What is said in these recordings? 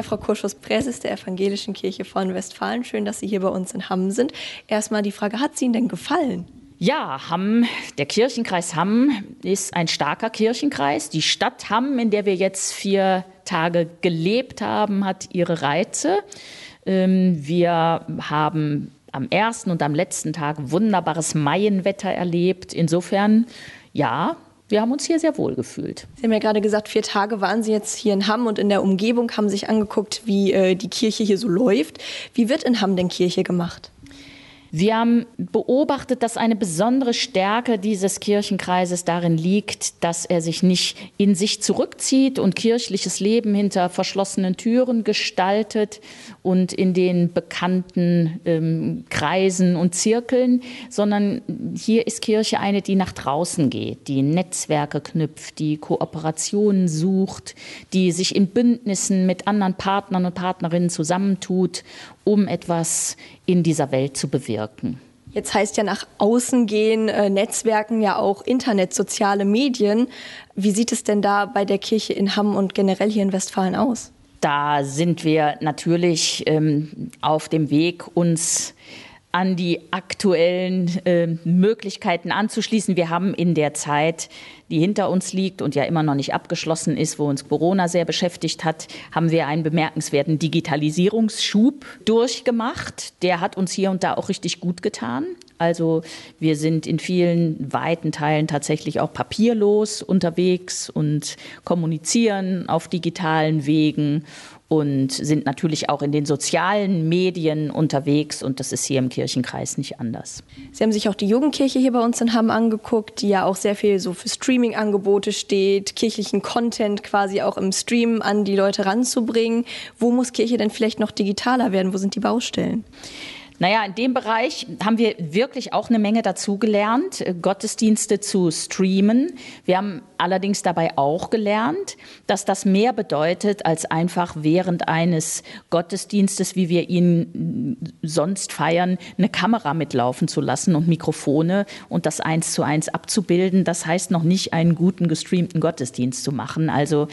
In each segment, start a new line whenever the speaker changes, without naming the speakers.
Ja, Frau Kurschus-Präses der Evangelischen Kirche von Westfalen, schön, dass Sie hier bei uns in Hamm sind. Erstmal die Frage, hat es Ihnen denn gefallen?
Ja, Hamm, der Kirchenkreis Hamm ist ein starker Kirchenkreis. Die Stadt Hamm, in der wir jetzt vier Tage gelebt haben, hat ihre Reize. Ähm, wir haben am ersten und am letzten Tag wunderbares Maienwetter erlebt. Insofern, ja, wir haben uns hier sehr wohl gefühlt.
Sie haben ja gerade gesagt, vier Tage waren Sie jetzt hier in Hamm und in der Umgebung, haben sich angeguckt, wie äh, die Kirche hier so läuft. Wie wird in Hamm denn Kirche gemacht?
Wir haben beobachtet, dass eine besondere Stärke dieses Kirchenkreises darin liegt, dass er sich nicht in sich zurückzieht und kirchliches Leben hinter verschlossenen Türen gestaltet und in den bekannten ähm, Kreisen und Zirkeln, sondern hier ist Kirche eine, die nach draußen geht, die Netzwerke knüpft, die Kooperationen sucht, die sich in Bündnissen mit anderen Partnern und Partnerinnen zusammentut um etwas in dieser Welt zu bewirken.
Jetzt heißt ja nach außen gehen, äh, Netzwerken ja auch Internet, soziale Medien. Wie sieht es denn da bei der Kirche in Hamm und generell hier in Westfalen aus?
Da sind wir natürlich ähm, auf dem Weg, uns an die aktuellen äh, Möglichkeiten anzuschließen. Wir haben in der Zeit, die hinter uns liegt und ja immer noch nicht abgeschlossen ist, wo uns Corona sehr beschäftigt hat, haben wir einen bemerkenswerten Digitalisierungsschub durchgemacht. Der hat uns hier und da auch richtig gut getan. Also wir sind in vielen weiten Teilen tatsächlich auch papierlos unterwegs und kommunizieren auf digitalen Wegen und sind natürlich auch in den sozialen Medien unterwegs und das ist hier im Kirchenkreis nicht anders.
Sie haben sich auch die Jugendkirche hier bei uns in Hamm angeguckt, die ja auch sehr viel so für Streaming-Angebote steht, kirchlichen Content quasi auch im Stream an die Leute ranzubringen. Wo muss Kirche denn vielleicht noch digitaler werden? Wo sind die Baustellen?
Naja, in dem Bereich haben wir wirklich auch eine Menge dazugelernt, äh, Gottesdienste zu streamen. Wir haben allerdings dabei auch gelernt, dass das mehr bedeutet, als einfach während eines Gottesdienstes, wie wir ihn sonst feiern, eine Kamera mitlaufen zu lassen und Mikrofone und das eins zu eins abzubilden. Das heißt noch nicht, einen guten gestreamten Gottesdienst zu machen. Also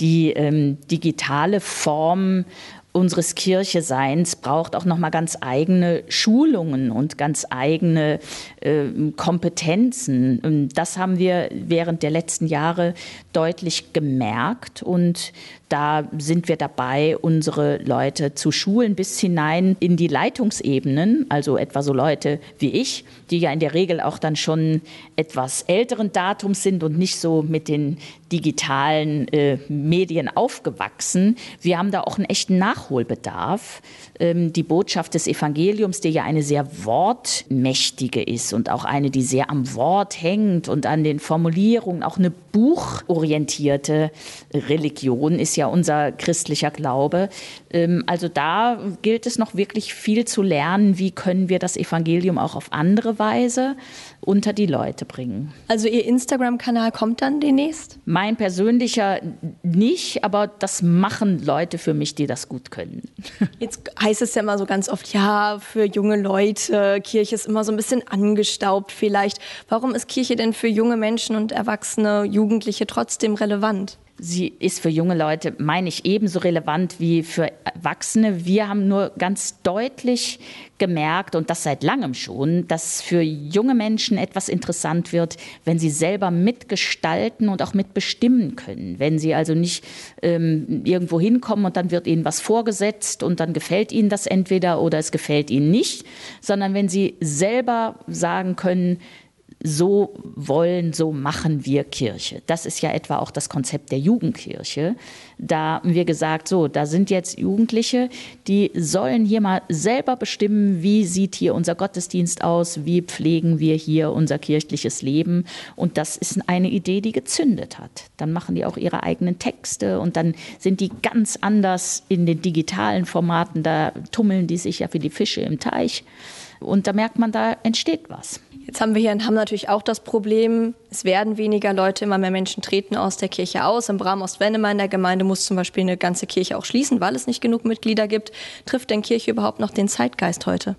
die ähm, digitale Form unseres Kircheseins braucht auch noch mal ganz eigene Schulungen und ganz eigene äh, Kompetenzen. Und das haben wir während der letzten Jahre deutlich gemerkt und da sind wir dabei, unsere Leute zu schulen bis hinein in die Leitungsebenen, also etwa so Leute wie ich, die ja in der Regel auch dann schon etwas älteren Datums sind und nicht so mit den digitalen äh, Medien aufgewachsen. Wir haben da auch einen echten Nachholbedarf. Ähm, die Botschaft des Evangeliums, die ja eine sehr wortmächtige ist und auch eine, die sehr am Wort hängt und an den Formulierungen, auch eine buchorientierte Religion ist ja unser christlicher Glaube. Ähm, also da gilt es noch wirklich viel zu lernen, wie können wir das Evangelium auch auf andere Weise unter die Leute bringen.
Also Ihr Instagram-Kanal kommt dann demnächst?
Mein persönlicher nicht, aber das machen Leute für mich, die das gut können.
Jetzt heißt es ja immer so ganz oft, ja, für junge Leute, Kirche ist immer so ein bisschen angestaubt vielleicht. Warum ist Kirche denn für junge Menschen und Erwachsene, Jugendliche trotzdem relevant?
Sie ist für junge Leute, meine ich, ebenso relevant wie für Erwachsene. Wir haben nur ganz deutlich gemerkt, und das seit langem schon, dass für junge Menschen etwas interessant wird, wenn sie selber mitgestalten und auch mitbestimmen können. Wenn sie also nicht ähm, irgendwo hinkommen und dann wird ihnen was vorgesetzt und dann gefällt ihnen das entweder oder es gefällt ihnen nicht, sondern wenn sie selber sagen können, so wollen, so machen wir Kirche. Das ist ja etwa auch das Konzept der Jugendkirche. Da haben wir gesagt, so, da sind jetzt Jugendliche, die sollen hier mal selber bestimmen, wie sieht hier unser Gottesdienst aus, wie pflegen wir hier unser kirchliches Leben. Und das ist eine Idee, die gezündet hat. Dann machen die auch ihre eigenen Texte und dann sind die ganz anders in den digitalen Formaten. Da tummeln die sich ja wie die Fische im Teich. Und da merkt man, da entsteht was.
Jetzt haben wir hier in Hamm natürlich auch das Problem, es werden weniger Leute, immer mehr Menschen treten aus der Kirche aus. Im Bram Ostwendemer in der Gemeinde muss zum Beispiel eine ganze Kirche auch schließen, weil es nicht genug Mitglieder gibt. Trifft denn Kirche überhaupt noch den Zeitgeist heute?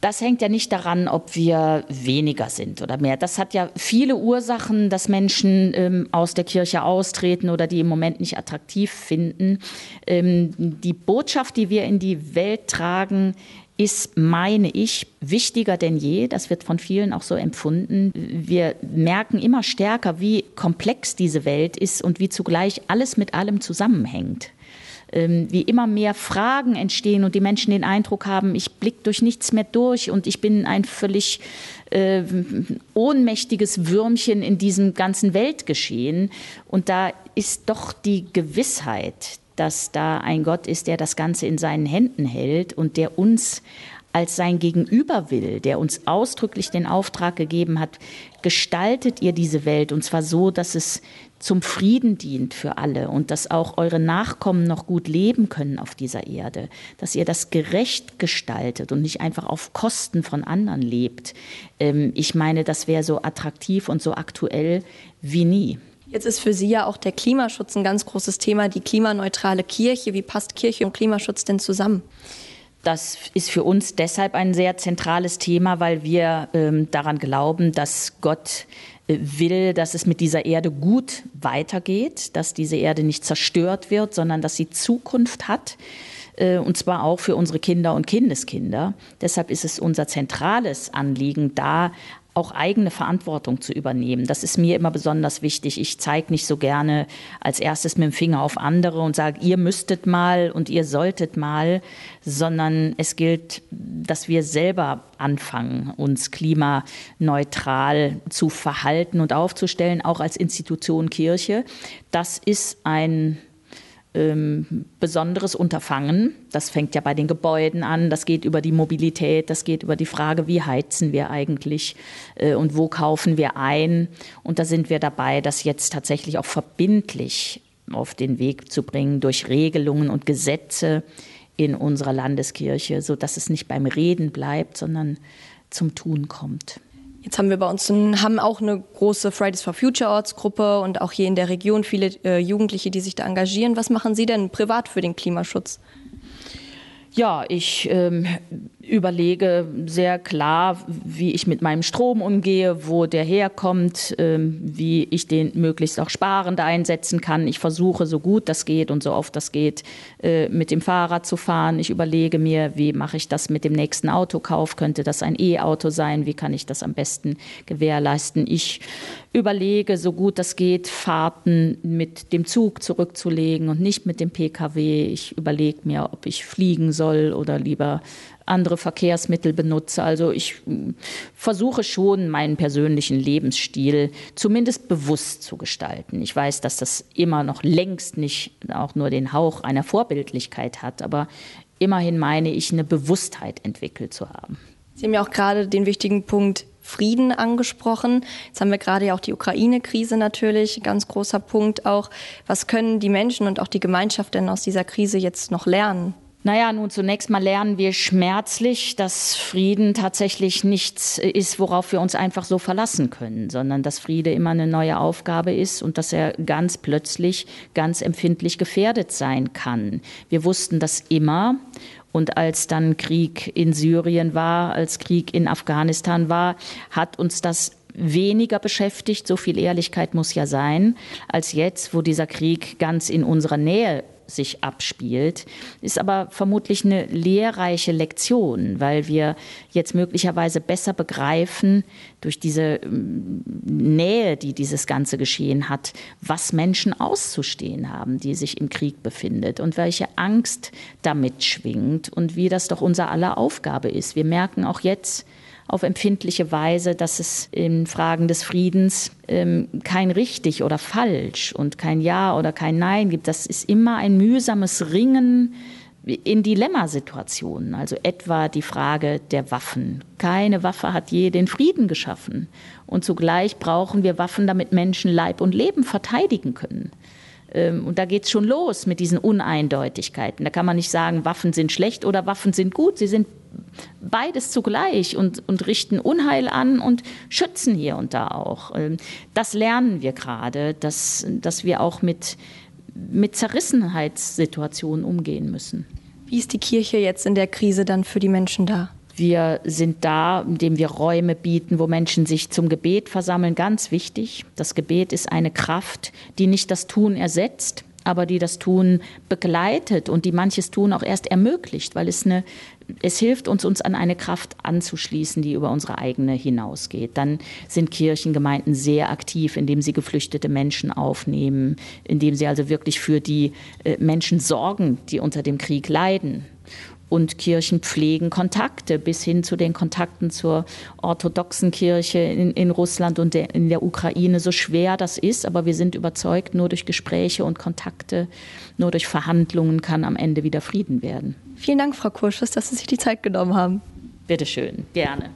Das hängt ja nicht daran, ob wir weniger sind oder mehr. Das hat ja viele Ursachen, dass Menschen ähm, aus der Kirche austreten oder die im Moment nicht attraktiv finden. Ähm, die Botschaft, die wir in die Welt tragen, ist, meine ich, wichtiger denn je. Das wird von vielen auch so empfunden. Wir merken immer stärker, wie komplex diese Welt ist und wie zugleich alles mit allem zusammenhängt. Ähm, wie immer mehr Fragen entstehen und die Menschen den Eindruck haben, ich blicke durch nichts mehr durch und ich bin ein völlig äh, ohnmächtiges Würmchen in diesem ganzen Weltgeschehen. Und da ist doch die Gewissheit, dass da ein Gott ist, der das Ganze in seinen Händen hält und der uns als sein Gegenüber will, der uns ausdrücklich den Auftrag gegeben hat, gestaltet ihr diese Welt und zwar so, dass es zum Frieden dient für alle und dass auch eure Nachkommen noch gut leben können auf dieser Erde, dass ihr das gerecht gestaltet und nicht einfach auf Kosten von anderen lebt. Ähm, ich meine, das wäre so attraktiv und so aktuell wie nie.
Jetzt ist für Sie ja auch der Klimaschutz ein ganz großes Thema, die klimaneutrale Kirche. Wie passt Kirche und Klimaschutz denn zusammen?
Das ist für uns deshalb ein sehr zentrales Thema, weil wir ähm, daran glauben, dass Gott äh, will, dass es mit dieser Erde gut weitergeht, dass diese Erde nicht zerstört wird, sondern dass sie Zukunft hat äh, und zwar auch für unsere Kinder und Kindeskinder. Deshalb ist es unser zentrales Anliegen, da auch eigene Verantwortung zu übernehmen. Das ist mir immer besonders wichtig. Ich zeige nicht so gerne als erstes mit dem Finger auf andere und sage, ihr müsstet mal und ihr solltet mal, sondern es gilt, dass wir selber anfangen, uns klimaneutral zu verhalten und aufzustellen, auch als Institution Kirche. Das ist ein ähm, besonderes Unterfangen. Das fängt ja bei den Gebäuden an, das geht über die Mobilität, das geht über die Frage, wie heizen wir eigentlich äh, und wo kaufen wir ein. Und da sind wir dabei, das jetzt tatsächlich auch verbindlich auf den Weg zu bringen durch Regelungen und Gesetze in unserer Landeskirche, sodass es nicht beim Reden bleibt, sondern zum Tun kommt.
Jetzt haben wir bei uns haben auch eine große Fridays for Future Ortsgruppe und auch hier in der Region viele äh, Jugendliche, die sich da engagieren. Was machen Sie denn privat für den Klimaschutz?
Ja, ich ähm, überlege sehr klar, wie ich mit meinem Strom umgehe, wo der herkommt, ähm, wie ich den möglichst auch sparend einsetzen kann. Ich versuche so gut das geht und so oft das geht, äh, mit dem Fahrrad zu fahren. Ich überlege mir, wie mache ich das mit dem nächsten Autokauf? Könnte das ein E-Auto sein? Wie kann ich das am besten gewährleisten? Ich überlege, so gut das geht, Fahrten mit dem Zug zurückzulegen und nicht mit dem Pkw. Ich überlege mir, ob ich fliegen soll oder lieber andere Verkehrsmittel benutze. Also ich hm, versuche schon, meinen persönlichen Lebensstil zumindest bewusst zu gestalten. Ich weiß, dass das immer noch längst nicht auch nur den Hauch einer Vorbildlichkeit hat, aber immerhin meine ich, eine Bewusstheit entwickelt zu haben.
Sie haben ja auch gerade den wichtigen Punkt Frieden angesprochen. Jetzt haben wir gerade ja auch die Ukraine-Krise natürlich, ganz großer Punkt auch. Was können die Menschen und auch die Gemeinschaft denn aus dieser Krise jetzt noch lernen?
Naja, nun zunächst mal lernen wir schmerzlich, dass Frieden tatsächlich nichts ist, worauf wir uns einfach so verlassen können, sondern dass Friede immer eine neue Aufgabe ist und dass er ganz plötzlich ganz empfindlich gefährdet sein kann. Wir wussten das immer und als dann Krieg in Syrien war, als Krieg in Afghanistan war, hat uns das weniger beschäftigt, so viel Ehrlichkeit muss ja sein, als jetzt, wo dieser Krieg ganz in unserer Nähe sich abspielt, ist aber vermutlich eine lehrreiche Lektion, weil wir jetzt möglicherweise besser begreifen durch diese ähm, Nähe, die dieses ganze Geschehen hat, was Menschen auszustehen haben, die sich im Krieg befindet und welche Angst damit schwingt und wie das doch unser aller Aufgabe ist. Wir merken auch jetzt, auf empfindliche Weise, dass es in Fragen des Friedens ähm, kein richtig oder falsch und kein Ja oder kein Nein gibt. Das ist immer ein mühsames Ringen in Dilemmasituationen, also etwa die Frage der Waffen. Keine Waffe hat je den Frieden geschaffen. Und zugleich brauchen wir Waffen, damit Menschen Leib und Leben verteidigen können. Ähm, und da geht es schon los mit diesen Uneindeutigkeiten. Da kann man nicht sagen, Waffen sind schlecht oder Waffen sind gut. Sie sind beides zugleich und, und richten Unheil an und schützen hier und da auch. Ähm, das lernen wir gerade, dass, dass wir auch mit, mit Zerrissenheitssituationen umgehen müssen.
Wie ist die Kirche jetzt in der Krise dann für die Menschen da?
Wir sind da, indem wir Räume bieten, wo Menschen sich zum Gebet versammeln. Ganz wichtig. Das Gebet ist eine Kraft, die nicht das Tun ersetzt, aber die das Tun begleitet und die manches Tun auch erst ermöglicht, weil es eine es hilft uns, uns an eine Kraft anzuschließen, die über unsere eigene hinausgeht. Dann sind Kirchengemeinden sehr aktiv, indem sie geflüchtete Menschen aufnehmen, indem sie also wirklich für die äh, Menschen sorgen, die unter dem Krieg leiden und Kirchen pflegen Kontakte bis hin zu den Kontakten zur orthodoxen Kirche in, in Russland und der, in der Ukraine, so schwer das ist. Aber wir sind überzeugt, nur durch Gespräche und Kontakte, nur durch Verhandlungen kann am Ende wieder Frieden werden.
Vielen Dank, Frau Kurschus, dass Sie sich die Zeit genommen haben.
Bitte schön, gerne.